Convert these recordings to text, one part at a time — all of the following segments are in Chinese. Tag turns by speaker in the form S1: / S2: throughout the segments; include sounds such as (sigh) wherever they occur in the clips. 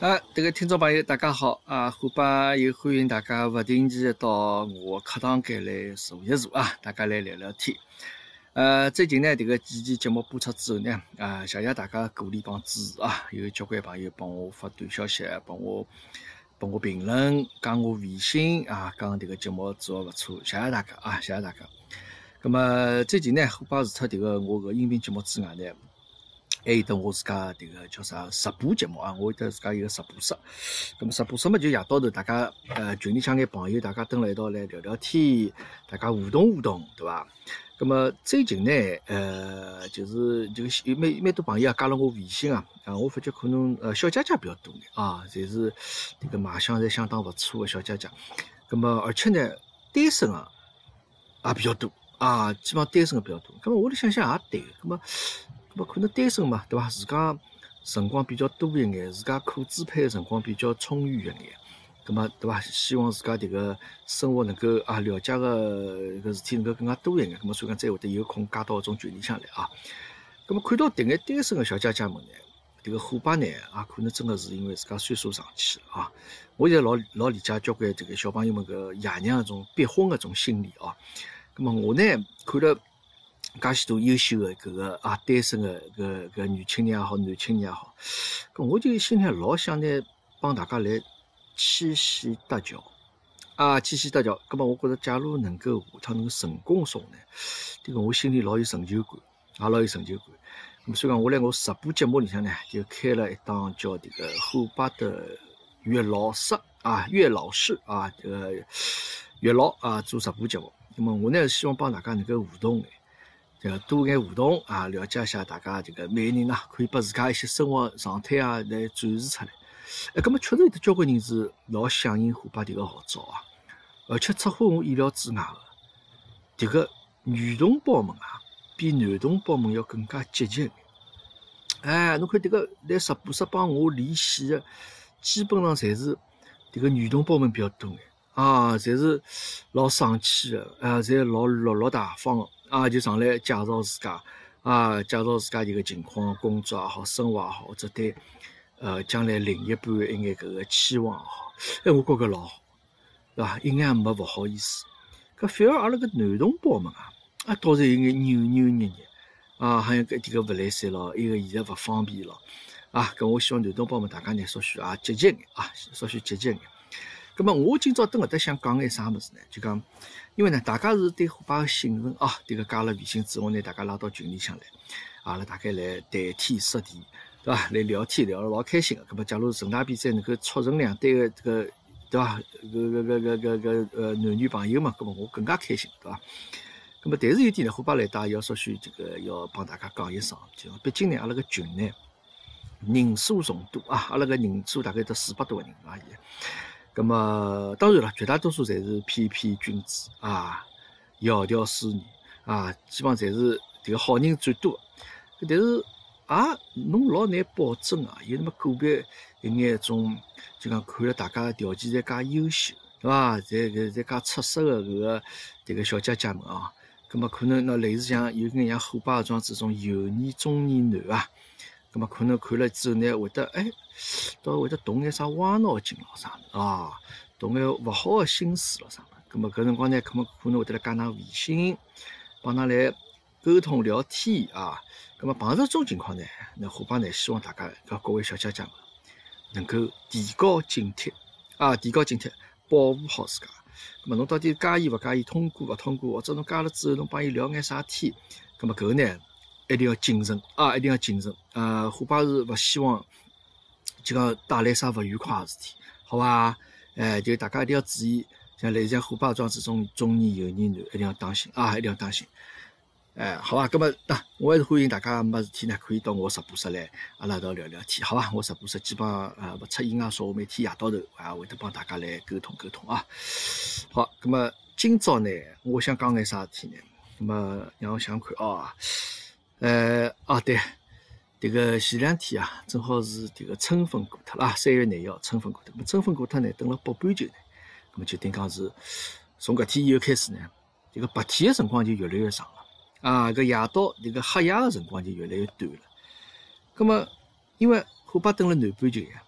S1: 啊，这个听众朋友，大家好啊！虎爸又欢迎大家不定期到我的课堂间来坐一坐啊，大家来聊聊天。呃，最近呢，这个几期节目播出之后呢，啊，谢谢大家鼓励帮支持啊！有交关朋友帮我发短消息，帮我帮我评论，加我微信啊，讲这个节目做的不错，谢谢大家啊，谢谢大家。那么最近呢，虎爸除脱这个我个音频节目之外呢。还有得我自家迭个叫啥直播节目啊？我有得自家一个直播室，咁么直播室嘛就夜到头大家呃群里向眼朋友大家蹲辣一道来聊聊天，大家互动互动，对伐？咁么最近呢，呃，就是就有蛮蛮多朋友啊加了我微信啊，啊，我发觉可能呃小姐姐比较多眼啊，侪是迭个卖相侪相当勿错个小姐姐。咁么而且呢，单身啊也比较多啊，基本上单身个比较多。咁么我来想想也对，咁么。么可能单身嘛，对伐？自家辰光比较多一眼，自家可支配的辰光比较充裕一眼，葛么对伐？希望自家迭个生活能够啊了解个个事体能够更加多一眼，葛么所以讲再会得有空加到种群里向来啊。葛么看到迭眼单身个小姐姐们呢，迭个伙伴呢，也可能真个是因为自家岁数上去了啊。我现在老老理解交关这个小朋友们个爷娘种逼婚个种心理啊。葛么我呢看了。介许多优秀的搿个啊，单身的搿搿女青年也好，男青年也好，搿我就心里老想呢，帮大家来牵线搭桥啊，牵线搭桥。搿么我觉着，假如能够下趟能够成功说呢，迭个我心里老有成就感，也老有成就感。咁所以讲，我辣我直播节目里向呢，就开了一档叫迭个虎巴的月老师啊，月老师啊，这个月老啊做直播节目。那么我呢，希望帮大家能够互动诶。这个多眼互动啊，了解一下大家这个每个人啊，可以把自家一些生活状态啊来展示出来。哎，咁么确实有得交关人是老响应虎爸迭个号召啊，而且出乎我意料之外的，迭个女同胞们啊，比男同胞们要更加积极。哎，侬看迭个来直播室帮我连线的，基本上侪是迭个女同胞们比较多眼啊，侪是老爽气的啊，侪老落落大方的。啊，就上来介绍自家，啊，介绍自家一个情况，工作也好，生活也好，或者对，呃，将来另一半一眼搿个期望也好，哎，我觉着老好，对伐？一眼也没勿好意思。搿反而阿拉个男同胞们啊，啊，倒是有眼扭扭捏捏，啊，好像搿点个勿来三咯，一个现在勿方便咯，啊，搿我希望男同胞们大家呢，稍许啊积极眼啊，稍许积极眼。葛末我今朝蹲搿搭想讲眼啥物事呢？就讲。因为呢，大家是对虎爸的信任啊，迭个加了微信之后呢，大家拉到群里向来，阿拉大概来谈天说地，对伐？来聊天聊了老开心个。葛末假如人大比赛能够促成两对个这个，对伐？搿搿搿搿搿搿呃男女朋友嘛，葛末我更加开心，对伐？葛末但是有点呢，虎爸来也要稍许这个要帮大家讲一声，就毕竟呢，阿拉个群呢人数众多啊，阿拉个人数大概得四百多个人而已。那么当然了，绝大多数侪是翩翩君子啊，窈窕淑女啊，基本上侪是这个好人最多。但是啊，侬老难保证啊，有那么个别一眼种，就讲看了大家条件侪介优秀，对伐？侪侪侪介出色的搿个迭个小姐姐们啊，葛么可能那类似像有眼像虎爸这样子种油腻中年男啊，葛么可能看了之后呢，会得哎。倒会得动眼啥歪脑筋咯啥的啊，动眼勿好的心思咯啥的。咁么搿辰光呢，可能可能会得来加㑚微信，帮㑚来沟通聊天啊。咁么碰到这种情况呢，那虎爸呢希望大家搿各位小姐姐们能够提高警惕啊，提高警惕，保护好自家。咁么侬到底介意勿介意通过勿通过，或者侬加了之后侬帮伊聊眼啥天？咁么搿个呢一定要谨慎啊，一定要谨慎。呃，虎爸是勿希望。就讲带来啥勿愉快个事体，好吧？哎，就大家一定要注意，像类似像虎豹庄这种中年油腻男，一定要当心啊！一定要当心。哎，好吧？那么，那我还是欢迎大家没事体呢，可以到我直播室来，阿拉一道聊聊天，好吧？我直播室基本上啊不出意外，说我每天夜到头啊会得帮大家来沟通沟通啊。好，那么今朝呢，我想讲眼啥事体呢？那么让我想看啊，呃，啊对。迭个前两天啊，正好是迭个春分过脱了啊，三月廿一号春分过脱。么春分过脱呢，等了北半球呢，那么就等于讲是从搿天以后开始呢，这个白天的辰光就越来越长了啊，搿夜到迭个黑夜的辰光就越来越短了。那么因为火把等了南半球呀，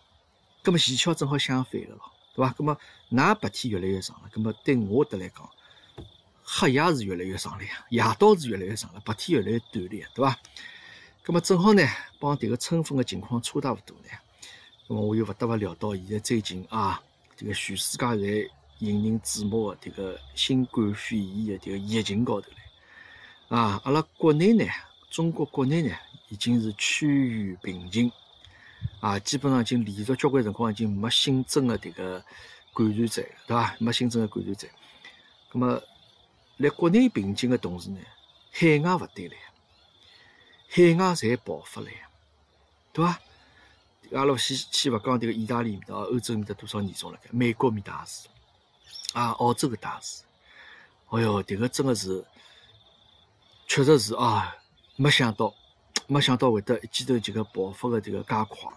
S1: 那么前巧正好相反个咯，对伐？那么㑚白天越来越长了，那么对我得来讲，黑夜是越来越长了呀，夜到是越来越长了，白天越来越短了呀，对伐？葛么正好呢，帮迭个春分个情况差大勿多呢。葛么我又勿得勿聊到现在最近啊，迭个全世界侪引人注目个迭个新冠肺炎个迭个疫情高头来啊，阿拉国内呢，中国国内呢，已经是趋于平静啊，基本上已经连续交关辰光已经没新增个迭个感染者，对伐？没新增个感染者。葛么辣国内平静个同时呢，海外勿对了，海外侪爆发了呀，对伐？阿拉先先勿讲迭个意大利面搭、欧洲面搭多少严重了，美国面搭也是，啊，澳洲搿搭也是。哎哟，迭个真个是，确实是啊，没想到，没想到会得一记头这个爆发个迭个介快。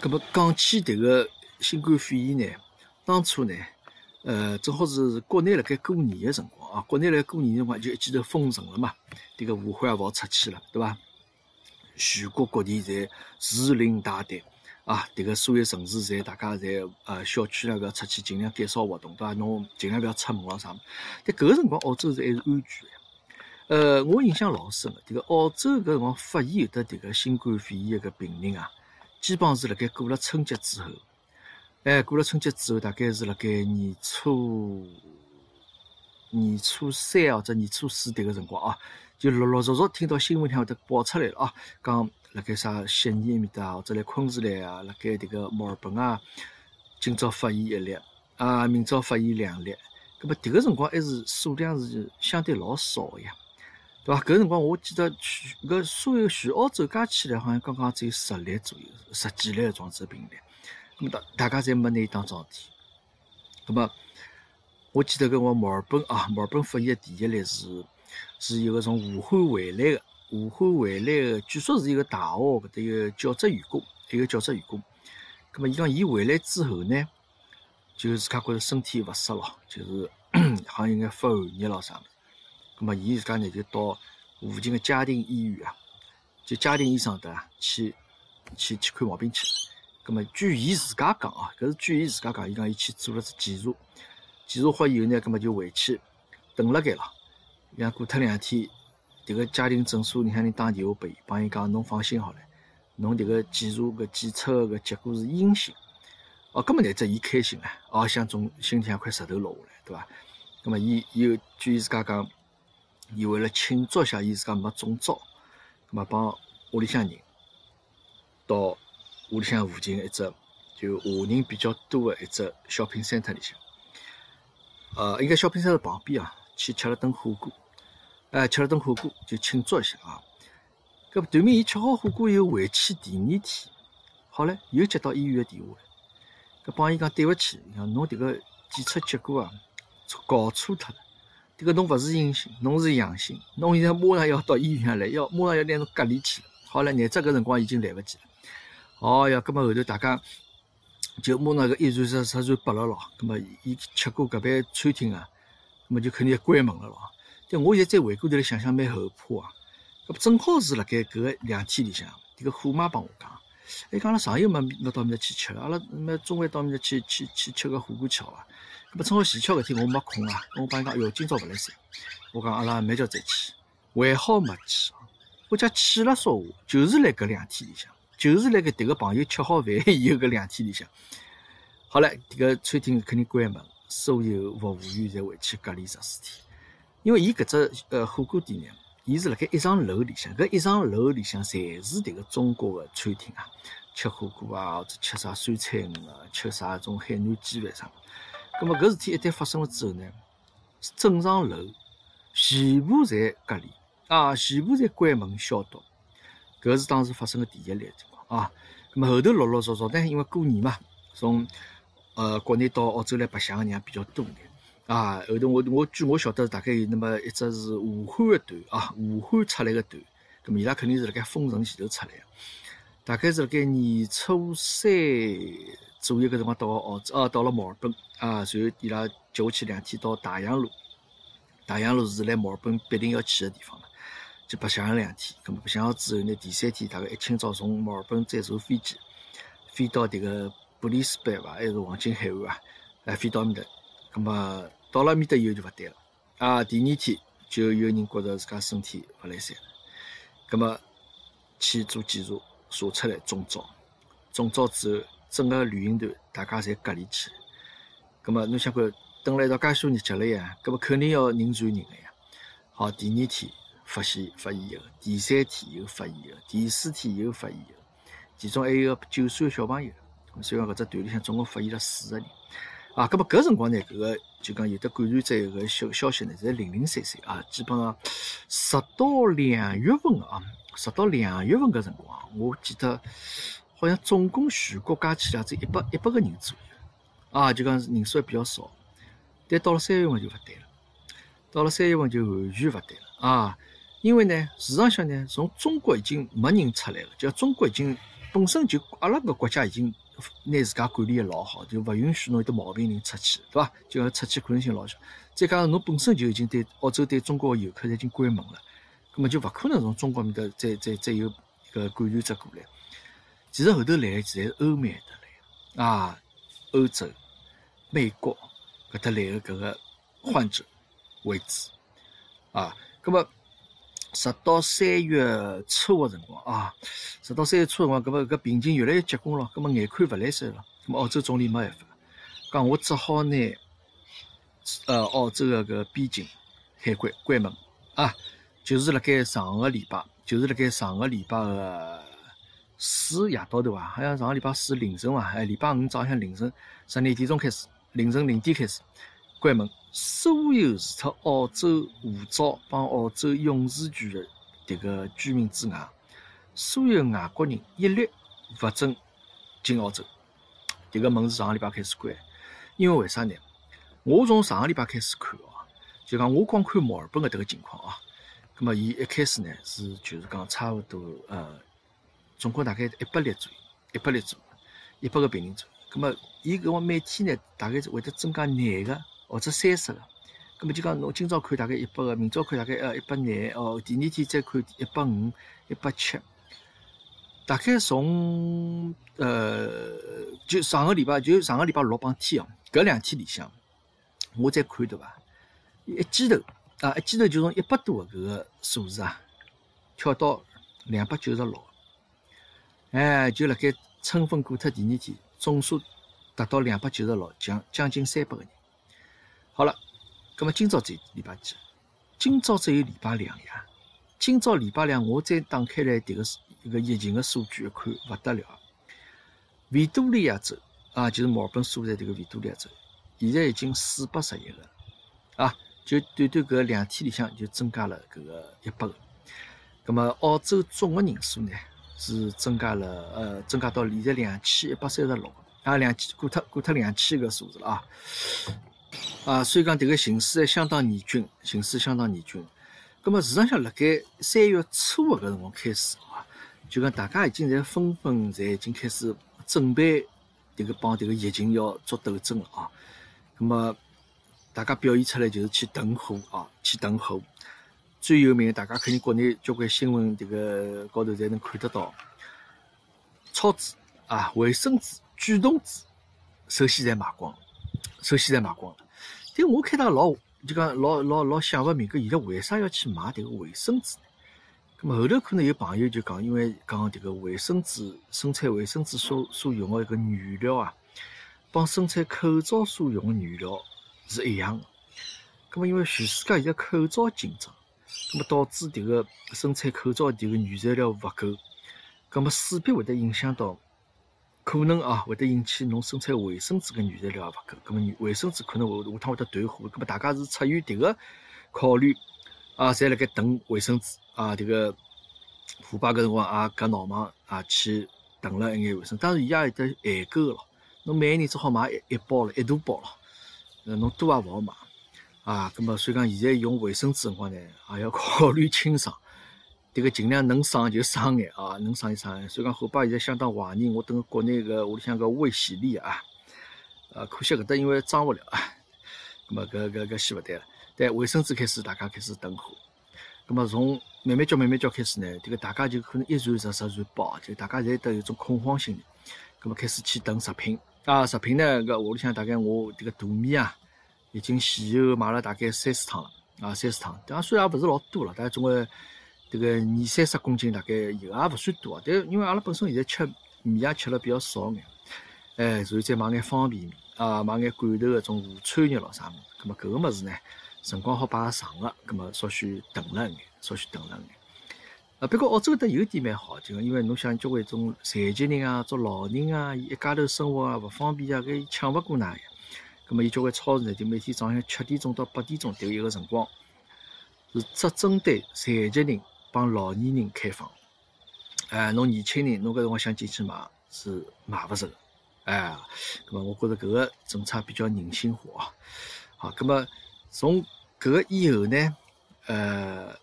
S1: 葛么讲起迭个新冠肺炎呢，当初呢，呃，正好是国内辣盖过年个辰光啊，国内辣盖过年辰光就一记头封城了嘛，迭个武汉也勿好出去了，对伐？全国各地侪如临大敌。啊，迭个所有城市侪大家侪呃小区那个出去尽量减少活动，对伐？侬尽量勿要出门咯啥但搿个辰光澳洲是还是安全个。呃，我印象老深个，迭个澳洲搿辰光发现有得迭个新冠肺炎个病人啊，基本上是辣盖过了春节之后，哎，过了春节之后，大概是辣盖年初年初三或者年初四迭个辰光啊，就陆陆续续听到新闻里向头爆出来了啊，讲。辣盖啥悉尼埃面搭，或者来昆士兰啊，辣盖迭个墨尔本啊，今朝发现一例啊，明朝发现两例。搿么迭个辰光还是数量是相对老少个呀，对伐？搿辰光我记得全搿所有全澳洲加起来，好像刚刚只有十例左右，十几例个状子病例。搿么大大家侪没拿伊当桩事体。搿么我记得搿我墨尔本啊，墨尔本发现个第一例是是一个从武汉回来个。武汉回来个，据说是一个大学搿搭一个教职员工，一个教职员工。葛末伊讲，伊回来之后呢，就自家觉着身体勿适咯，就是 (coughs) 好像有眼发寒热咯啥物事。葛末伊自家呢就到附近个嘉定医院啊，就嘉定医生搭去去去看毛病去。葛末据伊自家讲啊，搿是据伊自家讲，伊讲伊去做了只检查，检查好以后呢，葛末就回去等辣盖了。伊讲过脱两天。迭个家庭诊所，你向人打电话拨伊，帮伊讲，侬放心好了，侬迭个检查搿检测个结果是阴性，哦，搿么乃只伊开心啊，哦，想从心里向块石头落下来，对伐？搿么伊又据伊自家讲，伊为了庆祝一下伊自家没中招，搿么帮屋里向人到屋里向附近一只就华人比较多个一只小品餐厅里向，呃，应该小品餐厅旁边啊，去吃了顿火锅。哎，吃了顿火锅就庆祝一下啊！搿对面伊吃好火锅以后回去第二天，好唻，又接到医院的电话，搿帮伊讲对勿起，讲侬迭个检测结果啊搞错脱了，迭个侬勿是阴性，侬是阳性，侬现在马上要到医院来，要马上要拿侬隔离去了。好唻，乃只搿辰光已经来勿及了。哦呀，搿么后头大家就马上搿一传十，十传百了咯。搿么伊吃过搿爿餐厅啊，搿么就肯定要关门了咯。但我现在再回过头来想想，蛮后怕啊！搿正好是辣盖搿个两天里向，迭个虎妈帮我讲，哎，讲了上游没没到面搭去吃了，阿拉没中午到面搭去去去吃个火锅吃好伐？搿么正好前巧搿天我没空啊，我帮伊讲，哎哟，今朝勿来三，我讲阿拉明朝再去，还好没去啊！我讲去了说话，就是辣搿两天里向，就是辣盖迭个朋友吃好饭以后搿两天里向，好了，迭个餐厅肯定关门，所有服务员侪回去隔离十四天。因为伊搿只呃火锅店呢，伊是辣盖一幢楼里向，搿一幢楼里向侪是迭个中国个餐厅啊，吃火锅啊，或者吃啥酸菜鱼啊，吃啥种海南鸡饭啥。葛末搿事体一旦发生了之后呢，整幢楼全部侪隔离啊，全部侪关门消毒。搿是当时发生的第一例啊。葛末后头陆陆续续，但因为过年嘛，从呃国内到澳洲来白相的人也比较多眼。啊，后头我我据我晓得，大概有那么一只是武汉的团啊，武汉出来个团，那么伊拉肯定是辣盖封城前头出来个，大概是辣盖年初三左右个辰光到澳洲，啊，到了墨尔本啊，随后伊拉接下去两天到大洋路，大洋路是来墨尔本必定要去个地方了，就白相了两天，咁么白相好之后呢，第三天大概一清早从墨尔本再坐飞机飞到迭个布里斯班伐，还是黄金海岸啊，来飞到埃面搭。咁么到了埃面搭以后就勿对了，啊，第二天就有人觉着自家身体勿来三了，咁么去做检查，查出来中招，中招之后，整个旅行团大家侪隔离起来。咁么侬想看，等了一道介许日脚了呀，咁么肯定要人传人个呀。好，第二天发现发现以后，第三天又发现以后，第四天又发现以后，其中还有个九岁个小朋友。所以讲，搿只团里向总共发现了四个人。啊，搿么搿辰光呢，搿个就讲有的感染者搿个消消息呢，侪零零散散啊，基本上直到两月份啊，直到两月份搿辰光，我记得好像总共全国加起来只一百一百个人左右，啊，就讲人数还比较少。但到了三月份就勿对了，到了三月份就完全勿对了啊，因为呢，市场上呢，从中国已经没人出来了，就中国已经本身就阿拉个国家已经。拿自家管理的老好，就勿允许侬有得毛病人出去，对伐？就讲出去可能性老小。再加上侬本身就已经对澳洲、对中国的游客已经关门了，根本就勿可能从中国面搭再再再有个感染者过来。其实后头来，其实是欧美的来啊，欧洲、美国搿搭来的搿个患者为主啊，葛么。直到三月初个辰光啊，直到三月初辰光，搿么搿病情越来越结棍了，搿么眼看勿来三了，搿么澳洲总理没办法，讲我只好拿呃澳洲个搿边境海关关门啊，就是辣盖上个礼拜，就是辣盖上个礼拜个四夜到头啊，好像上个礼拜四凌晨伐，还礼拜五早向凌晨十二点钟开始，凌晨零点开始关门。所有除脱澳洲护照帮澳洲永住权的迭个居民之外，所有外国人一律勿准进澳洲。迭个门是上个礼拜开始关，因为为啥呢？我从上个礼拜开始看哦，就讲我光看墨尔本个迭个情况啊，葛末伊一开始呢是就是讲差勿多呃，总共大概一百例左右，一百例左右，一百个病人左右。葛末伊搿个每天呢大概会得增加廿个。或者三十个，咁么就讲侬今朝看大概一百个，明朝看大概呃一百廿，哦，第二天再看一百五、一百七，大概从呃就上个礼拜就上个礼拜六帮天哦，搿两天里向我再看对伐？一记头啊，一记头就从一百多个搿个数字啊，跳到两百九十六，哎，就辣盖春分过脱第二天，总数达到两百九十六，将将近三百个人。好了，咁么今朝只礼拜几？今朝只有礼拜两呀。今朝礼拜两，我再打开来迭个一个疫情的数据一看，勿得了。维多利亚州啊，就是墨本所在迭个维多利亚州，现在已经四百十一个啊，就短短搿两天里向就增加了搿个一百个。咁么澳洲总个人数呢是增加了，呃，增加到现在两千一百三十六个啊，两千过脱过脱两千个数字了啊。啊，所以讲迭个形势还相当严峻，形势相当严峻。葛么市场上辣盖三月初个搿辰光开始啊，就讲大家已经在纷纷在已经开始准备迭个帮迭个疫情要做斗争了啊。葛么大家表现出来就是去囤货啊，去囤货。最有名，大家肯定国内交关新闻迭个高头侪能看得到，超纸啊、卫生纸、卷筒纸，首先侪卖光，首先侪卖光了。但我开头老就讲老老老想勿明，搿现在为啥要去买迭个卫生纸呢？咁么后头可能有朋友就讲，因为讲迭个卫生纸生产卫生纸所所用的一个原料啊，帮生产口罩所用的原料是一样的。那么因为全世界现在口罩紧张，那么导致迭个生产口罩迭个原材料勿够，那么势必会得影响到。可能啊，会得引起侬生产卫生纸个原材料也勿够，咁么卫生纸可能会下趟会得断货，咁么大家是出于迭个考虑啊，侪辣盖等卫生纸啊，迭个腐败搿辰光也搿闹忙啊，去囤了一眼卫生，当然伊也有得限购咯，侬每个人只好买一一包了，一大包了，呃，侬多也勿好买啊，咁么所以讲现在用卫生纸辰光呢，也要考虑清爽。这个尽量能省就省眼啊，(laughs) 能省就省眼。所以讲，后爸现在相当怀念我等国内个屋里向个卫洗力啊，呃，可惜搿搭因为装勿了啊。(laughs) 咁么搿搿搿先勿对了。但卫生纸开始大家开始囤货，咁么从慢慢叫慢慢叫开始呢，这个大家就可能一传十，十传百，就大家侪得有种恐慌心理，咁么开始去囤食品啊，食品呢，搿屋里向大概我迭个大米啊，已经前后买了大概三四趟了，啊，三四趟。当然虽然也勿是老多了，但总归迭个二三十公斤大概油也勿算多啊。但因为阿拉本身现在吃米也吃了比较少眼，哎，然后再买眼方便面啊，买眼罐头搿种午餐肉咯啥物事。葛末搿个物事呢，辰光好摆得长个，葛末稍许等了眼，稍许等了眼。啊，不过澳洲搿搭有点蛮好，就因为侬想交关种残疾人啊、做老人啊，伊一家头生活啊勿方便啊，搿抢勿过㑚呀。葛末伊交关超市呢，就每天早上七点钟到八点钟迭一个辰光，是只针对残疾人帮老年人开放。哎，侬年轻人侬搿辰光想进去买是买勿着个。哎，葛末我觉着搿个政策比较人性化啊。好，葛末从搿个以后呢，呃。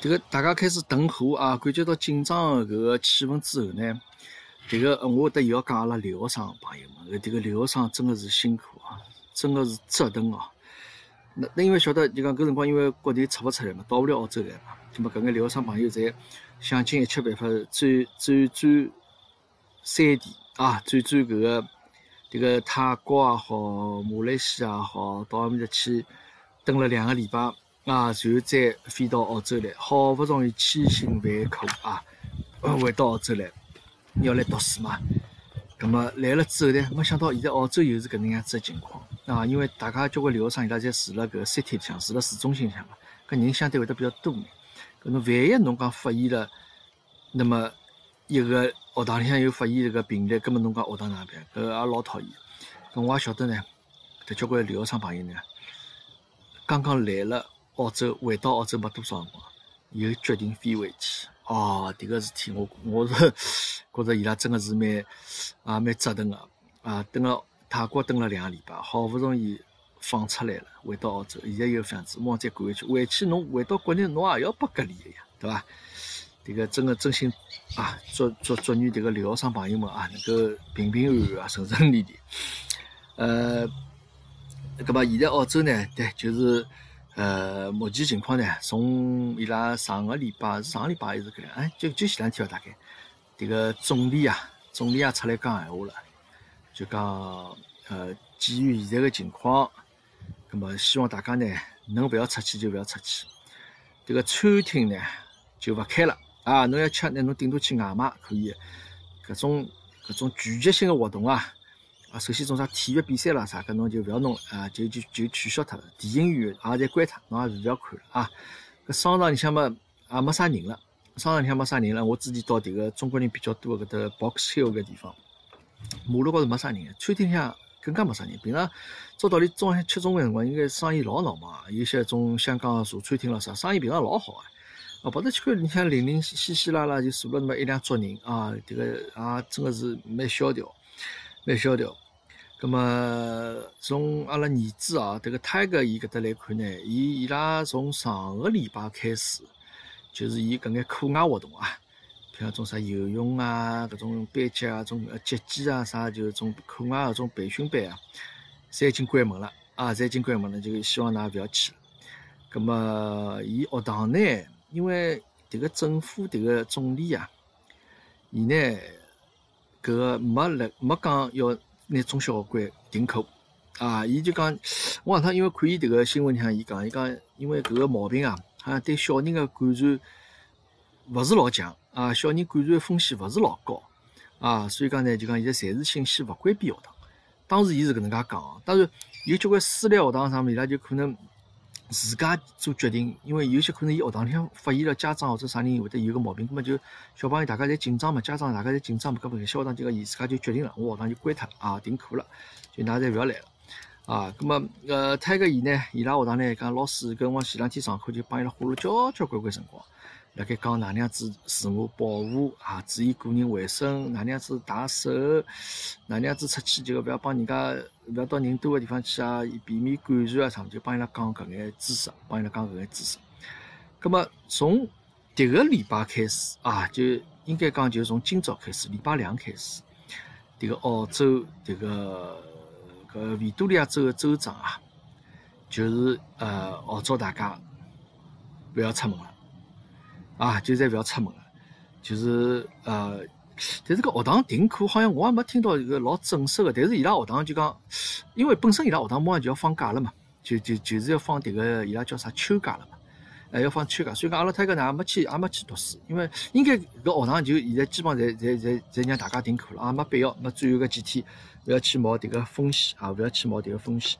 S1: 这个大家开始囤货啊，感觉到紧张的搿个气氛之后呢，这个我得又要讲阿拉留学生朋友们，这个留学生真的是辛苦啊，真的是折腾啊。那那因为晓得就讲搿辰光因为国内出勿出来嘛，到勿了澳洲来嘛，那么搿眼留学生朋友侪想尽一切办法转转转三地啊，转转搿个这个泰国也好，马来西亚也好，到埃面搭去蹲了两个礼拜。啊，然后再飞到澳洲来，好不容易千辛万苦啊，回到澳洲来，要来读书嘛。那么来了之后呢，没想到现在澳洲又是搿能样子的情况啊，因为大家交关留学生伊拉侪住辣搿 city 里向，住辣市中心里向嘛，搿人相对会得比较多眼。搿侬万一侬讲发现了，那么一个学堂里向又发现这个病例，搿么侬讲学堂哪办？搿也老讨厌。搿我也晓得呢，搿交关留学生朋友呢，刚刚来了。澳洲回到澳洲没多少辰光，又决定飞回去。哦，迭个事体我我是觉着伊拉真的是蛮啊蛮折腾个啊。等了泰国等了两个礼拜，好不容易放出来了，回到澳洲，现在又这样子，马上再赶回去。回去侬回到国内，侬也要被隔离个呀，对伐？迭个真的真心啊，祝祝祝愿迭个留学生朋友们啊，能够平平安安啊，顺顺利利。呃，搿么现在澳洲呢，对，就是。呃，目前情况呢，从伊拉上个礼拜是上个礼拜还是搿样？哎，就就前两天吧，大概。迭个总理啊，总理也出来讲闲话了，就讲呃，基于现在个情况，葛末希望大家呢，能勿要出去就勿要出去。迭个餐厅呢，就勿开了啊！侬要吃，那侬顶多去外卖可以。搿种搿种聚集性个活动啊。啊，首先种啥体育比赛啦啥，搿侬就勿要弄了啊，就就就取消脱了。电影院也侪关脱，侬也勿要看了啊。搿商场里向嘛也没啥人了，商场里向没啥人了。我之前到迭个中国人比较多的搿搭 Box Hill 搿地方，马路高头没啥人，餐厅里向更加没啥人。平常照道理中午吃中饭辰光，应该生意老闹嘛。有些种香港茶餐厅了啥，生意平常老好啊。哦，跑到去看，你像零零稀稀拉拉就坐了那么一两桌人啊，迭个啊真个是蛮萧条，蛮萧条。咁么从阿拉儿子啊，迭个泰哥伊搿搭来看呢，伊伊拉从上个礼拜开始，就是伊搿眼课外活动啊，譬如种啥游泳啊，搿种班级啊，种呃击剑啊啥，就种课外搿种培训班啊，侪已经关门了啊，侪已经关门了，就希望㑚勿要去了。咁么伊学堂呢，因为迭个政府迭个总理啊，伊呢搿个没来没讲要。拿中小学关停课啊！伊就讲，我上趟因为看伊迭个新闻里向，伊讲，伊讲，因为搿个毛病啊，好像对小人个感染勿是老强啊，小人感染风险勿是老高啊，所以讲呢，就讲现在暂时性先勿关闭学堂。当时伊是搿能介讲，当然有交关私立学堂上面，伊拉就可能。自家做决定，因为有些可能伊学堂里向发现了家长或者啥人会得有个毛病，那么就小朋友大家侪紧张嘛，家长大家侪紧张嘛，搿么小学堂就讲伊自家就决定了，我学堂就关脱了啊，停课了，就㑚侪勿要来了啊。搿么呃，泰个伊呢，伊拉学堂呢讲老师跟我前两天上课就帮伊拉花了交交关关辰光。辣盖讲哪能样子自我保护啊，注意个人卫生，哪能样子洗手，哪能样子出去就勿要帮人家，勿要到人多个地方去啊，避免感染啊啥物事，就帮伊拉讲搿眼知识，帮伊拉讲搿眼知识。葛末从迭个礼拜开始啊，就应该讲就从今朝开始，礼拜两开始，迭个澳洲迭个搿维多利亚州个州长啊，就是呃号召大家勿要出门了。啊，就再勿要出门了，就是呃，但是搿学堂停课好像我也没听到一个老正式个。但是伊拉学堂就讲，因为本身伊拉学堂马上就要放假了嘛，就就就是要放迭个伊拉叫啥秋假了嘛，哎要放秋假，所以讲阿拉太个呢也没去也没去读书，因为应该搿学堂就现在基本上侪侪侪侪让大家停课了，也没必要，没最后搿几天勿要去冒迭个风险啊，勿要去冒迭个风险。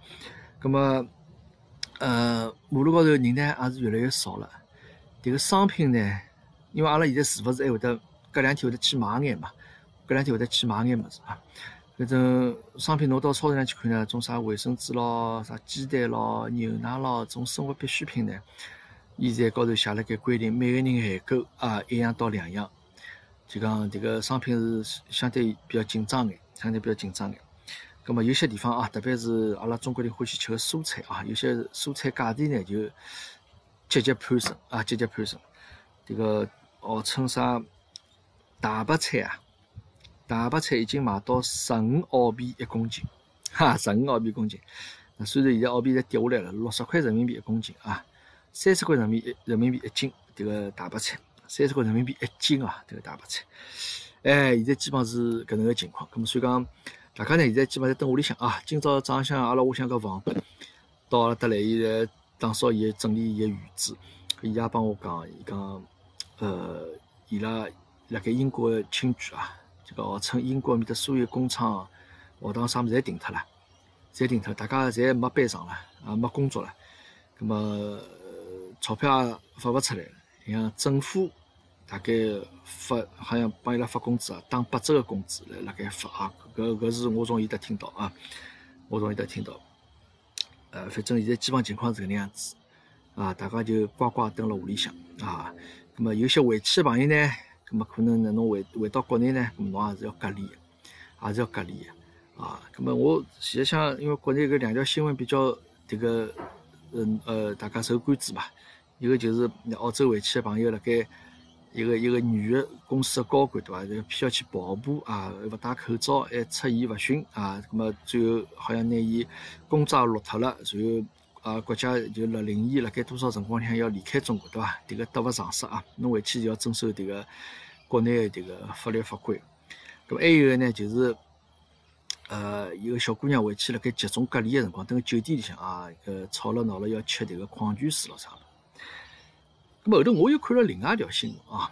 S1: 葛么，呃，马路高头人呢也是越来越少了，迭个商品呢，因为阿拉现在是勿是还会得？隔两天会得去买眼嘛？隔两天会得去买眼物事啊！搿种商品侬到超市上去看呢，种啥卫生纸咯、啥鸡蛋咯、牛奶咯，种生活必需品呢，现在高头写了盖规定，每个人限购啊一样到两样。就讲迭个商品是相对比较紧张眼，相对比较紧张眼。葛末有些地方啊，特别是阿拉中国人欢喜吃个蔬菜啊，有些蔬菜价钿呢就节节攀升啊，节节攀升。迭个号称啥？大白菜啊，大白菜已经卖到十五澳币一公斤，哈，十五澳币一公斤。那虽然现在澳币在跌下来了，六十块人民币一公斤啊，三十块人民币人民币一斤，这个大白菜，三十块人民币一斤啊，这个大白菜。哎，现在基本上是搿能个情况。咁么所以讲，大家呢现在基本上在等屋里向啊。今朝早浪向阿拉屋里向个房东到了得来，伊在打扫伊整理伊个院子，伊也帮我讲，伊讲，呃，伊拉。辣盖英国的亲眷啊，这个号称英国面的所有工厂、学堂啥物事侪停脱了，侪停脱，大家侪没班上了，啊，没工作了，那么钞票也发勿出来了。像政府大概发，好像帮伊拉发工资啊，打八折的工资来辣盖发啊，搿搿是我从伊搭听到啊，我从伊搭听到。呃，反正现在基本情况是搿能样子啊，大家就乖乖蹲辣屋里向啊。那么有些回去的朋友呢？那么可能呢？侬回回到国内呢？咁侬也是要隔离，也是要隔离的啊。那么我现在想，因为国内搿两条新闻比较迭个，嗯呃，大家受关注嘛。一个就是澳洲回去的朋友，辣盖一个一个女的公司的高管对伐？就偏要去跑步啊，勿戴口罩，还出言勿逊啊。咁么最后好像拿伊工作也落脱了，然后。啊，国家就勒令伊辣盖多少辰光里向要离开中国，对伐？迭个得勿偿失啊！侬回去就要遵守迭个国内的迭个法律法规。咁还有个呢，就是呃，一个小姑娘回去辣盖集中隔离的辰光，等酒店里向啊，搿，吵了闹了要吃迭个矿泉水咯啥的。后头我又看了另外一条新闻啊，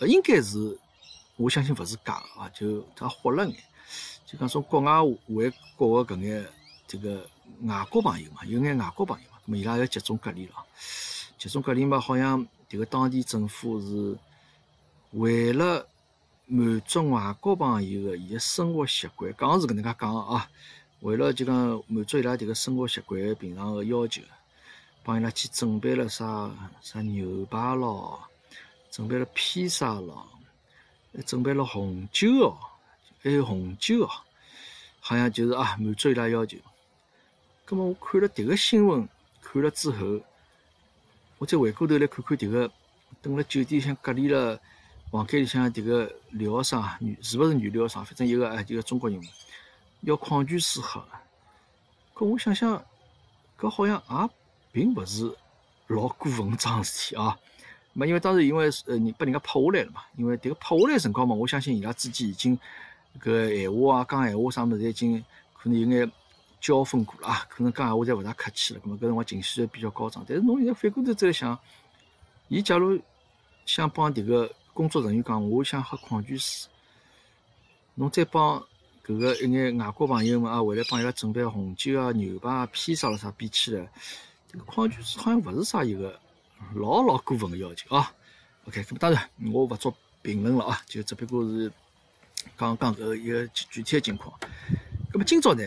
S1: 呃，应该是我相信勿是假的啊，就他豁了眼，就讲从国外回国的搿眼这个。外国朋友嘛，有眼外国朋友嘛，么伊拉要集中隔离了。集中隔离嘛，好像迭个当地政府是为了满足外国朋友的伊个生活习惯，讲是搿能介讲啊。为了就讲满足伊拉迭个生活习惯平常个要求，帮伊拉去准备了啥啥牛排咯，准备了披萨咯，还准备了红酒哦，还有红酒哦，好像就是啊满足伊拉要求。咁么我看了迭个新闻，看了之后，我再回过头来看看迭个，等辣酒店里向隔离了房间里向迭个留学生，女是勿是女留学生？反正一个啊，一个中国人，要矿泉水喝。搿我想想，搿好像也并勿是老过分桩事体啊。没，因为当时因为呃，你拨人家拍下来了嘛。因为迭个拍下来辰光嘛，我相信伊拉之间已经搿闲话啊，讲闲话啥物事已经可能有眼。交锋过了啊，可能讲闲话侪勿大客气了，咁么搿辰光情绪比较高涨。但是侬现在反过头再想，伊假如想帮迭个工作人员讲，我想喝矿泉水，侬再帮搿个一眼外国朋友们啊，回来帮伊拉准备红酒啊、牛排啊、披萨了啥比起来，个矿泉水好像勿是啥一个老老过分的要求啊。OK，那么当然我勿做评论了啊，就只不过是讲讲搿一个具体的情况。那么今朝呢？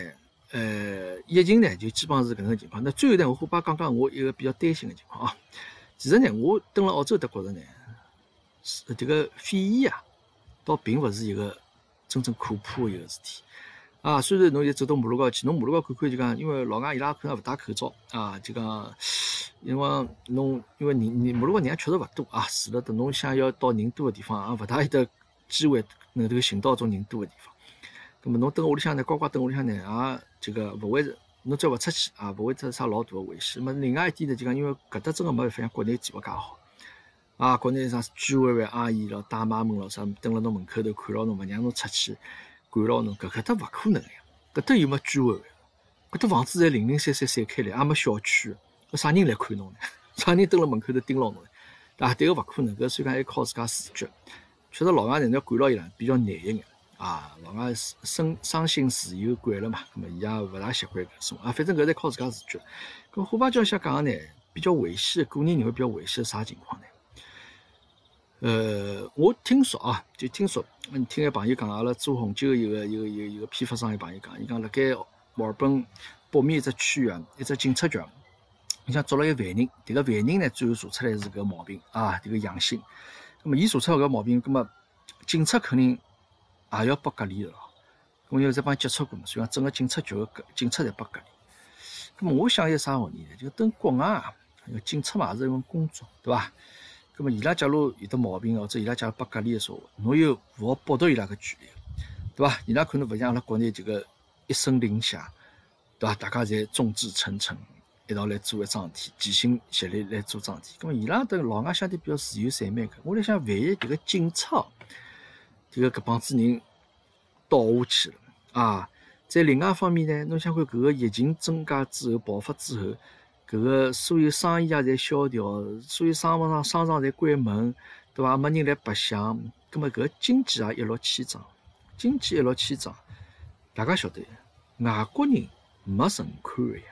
S1: 呃，疫情呢就基本上是搿能情况。那最后呢，我会把讲讲我一个比较担心的情况啊。其实呢，我蹲辣澳洲得觉着呢，是迭个肺炎啊，倒并勿是一个真正可怕的一个事体啊。虽然侬现在走到马路高去，侬马路高看看就讲，因为老外伊拉可能勿戴口罩啊，就讲，因为侬因为人人马路高人确实勿多啊，除了等侬想要到人多的地方啊，勿大有得机会能够寻到种人多的地方。那么侬蹲屋里向呢，乖乖蹲屋里向呢，也这个勿会是，侬再勿出去啊，勿会出啥老大的危险。那么另外一点呢，就讲因为搿搭真个没办法像国内做介好，啊，国内啥居委会阿姨咯、大妈们咯，啥蹲辣侬门口头看牢侬，勿让侬出去，管牢侬，搿搿搭勿可能呀！搿搭又没居委会，搿搭房子侪零零散散散开来，也没小区，搿啥人来看侬呢？(laughs) 啥人蹲辣门口头盯牢侬呢？对伐？迭个勿可能，搿所以讲还靠自家自觉。确实，老外呢要管牢伊拉比较难一眼啊。老外生伤心自由惯了嘛，咾么伊也勿大习惯搿种啊。反正搿侪靠自家自觉。搿虎爸叫想讲个呢，比较危险，个人认为比较危险啥情况呢？呃，我听说啊，就听说，嗯，听个朋友讲，阿拉做红酒一个一个一个一个批发商个朋友讲，伊讲辣盖墨尔本北面一只区域，一只警察局，伊像捉了一个犯人，迭个犯人呢，最后查出来是搿毛病啊，迭个阳性。那么伊查出来搿毛病，葛么警察肯定也要拨隔离的咯。因为在帮接触过嘛，所以讲整个警察局个警察侪拨隔离。葛么我想一个啥问题呢？就等国外啊，警察嘛也是一份工作，对伐？咁么伊拉假如有得毛病，或者伊拉假如被隔离的时候，侬又勿好剥夺伊拉个权利，对伐？伊拉可能勿像阿拉国内这个一声令下，对伐？大家侪众志成城，一道来做一桩事体，齐心协力来做桩事体。咁么伊拉等老外相对比较自由散漫个，我在想，万一迭个警察，迭个搿帮子人倒下去了啊！在另外一方面呢，侬想看搿个疫情增加之后爆发之后。搿个所有生意啊，侪萧条，所有商场上商场侪关门，对伐？没人来白相，葛末搿经济也一落千丈，经济一落千丈，大家晓得，外国人没存款个呀，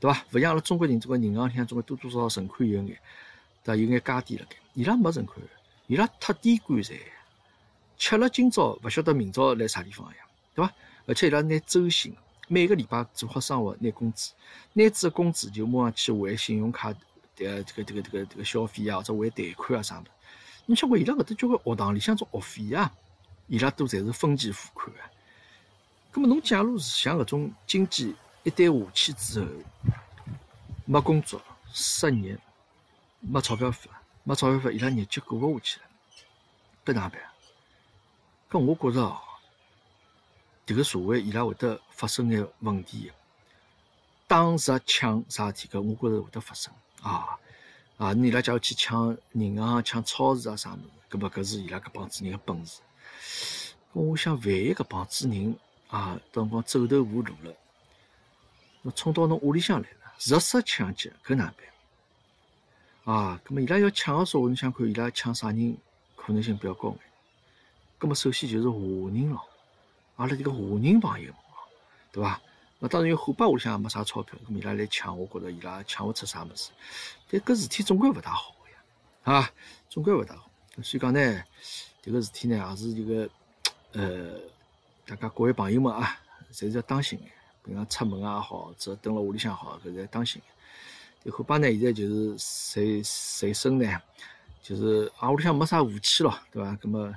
S1: 对伐？勿像阿拉中国人，这个银行里向总归多多少少存款有眼，对伐？有眼家底辣盖，伊拉没存款，伊拉特地关财，吃了今朝勿晓得明朝来啥地方呀，对伐？而且伊拉拿周薪。每个礼拜做好生活，拿工资，拿子个工资就马上去还信用卡，呃，这个这个这个这个消费啊，或者还贷款啊啥物事。侬想过伊拉搿搭交关学堂里向种学费啊，伊拉都侪是分期付款个。葛末侬假如是像搿种经济一旦下去之后，没工作、失业、没钞票发、没钞票发，伊拉日脚过勿下去了，搿哪办？搿我觉着哦。迭个社会伊拉会得发生眼问题，打砸抢啥事体搿我觉着会得发生啊啊！伊拉假如去抢银行、抢超市啊啥物事，搿么搿是伊拉搿帮子人个本事。我想，万一搿帮子人啊，辰光走投无路了，侬冲到侬屋里向来了，入室抢劫，搿哪办？啊，搿么伊拉要抢个时候，侬想看伊拉抢啥人可能性比较高眼？搿么首先就是华人咯。阿拉这个华人朋友，对伐？那当然有虎爸屋里向也没啥钞票，咁伊拉来抢，我觉着伊拉抢勿出啥物事。但搿事体总归勿大好呀，啊，总归勿大好。所以讲呢，迭个事体呢，也是一个呃，大家各位朋友们啊，侪是要当心眼。平常出门也好，者蹲辣屋里向好，搿侪当心眼。虎爸呢，现在就是随随身呢，就是啊屋里向没啥武器咯，对伐？咁么？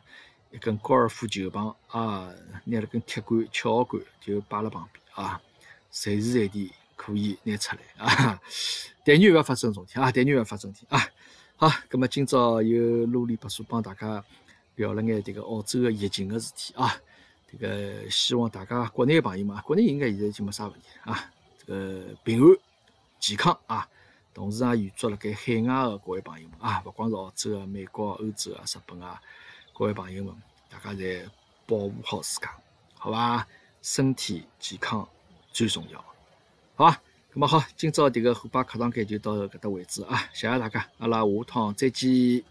S1: 一根高尔夫球棒啊，拿了根铁管、七号管就摆辣旁边啊，随时随地可以拿出来啊。但愿勿要发生事体啊，但愿勿要发生事体啊。好，咁么今朝又啰里吧嗦帮大家聊了眼迭个澳洲个疫情个事体啊。这个希望大家国内个朋友们，国内应该现在已经没啥问题啊。这个平安健康啊，同时也预祝辣盖海外个各位朋友们啊，勿光是澳洲啊、美国啊、欧洲啊、日本啊。各位朋友们，大家侪保护好自家，好吧？身体健康最重要，好吧？那么好，今朝迭个虎爸课堂间就到搿搭为止啊！谢谢大家，阿拉下趟再见。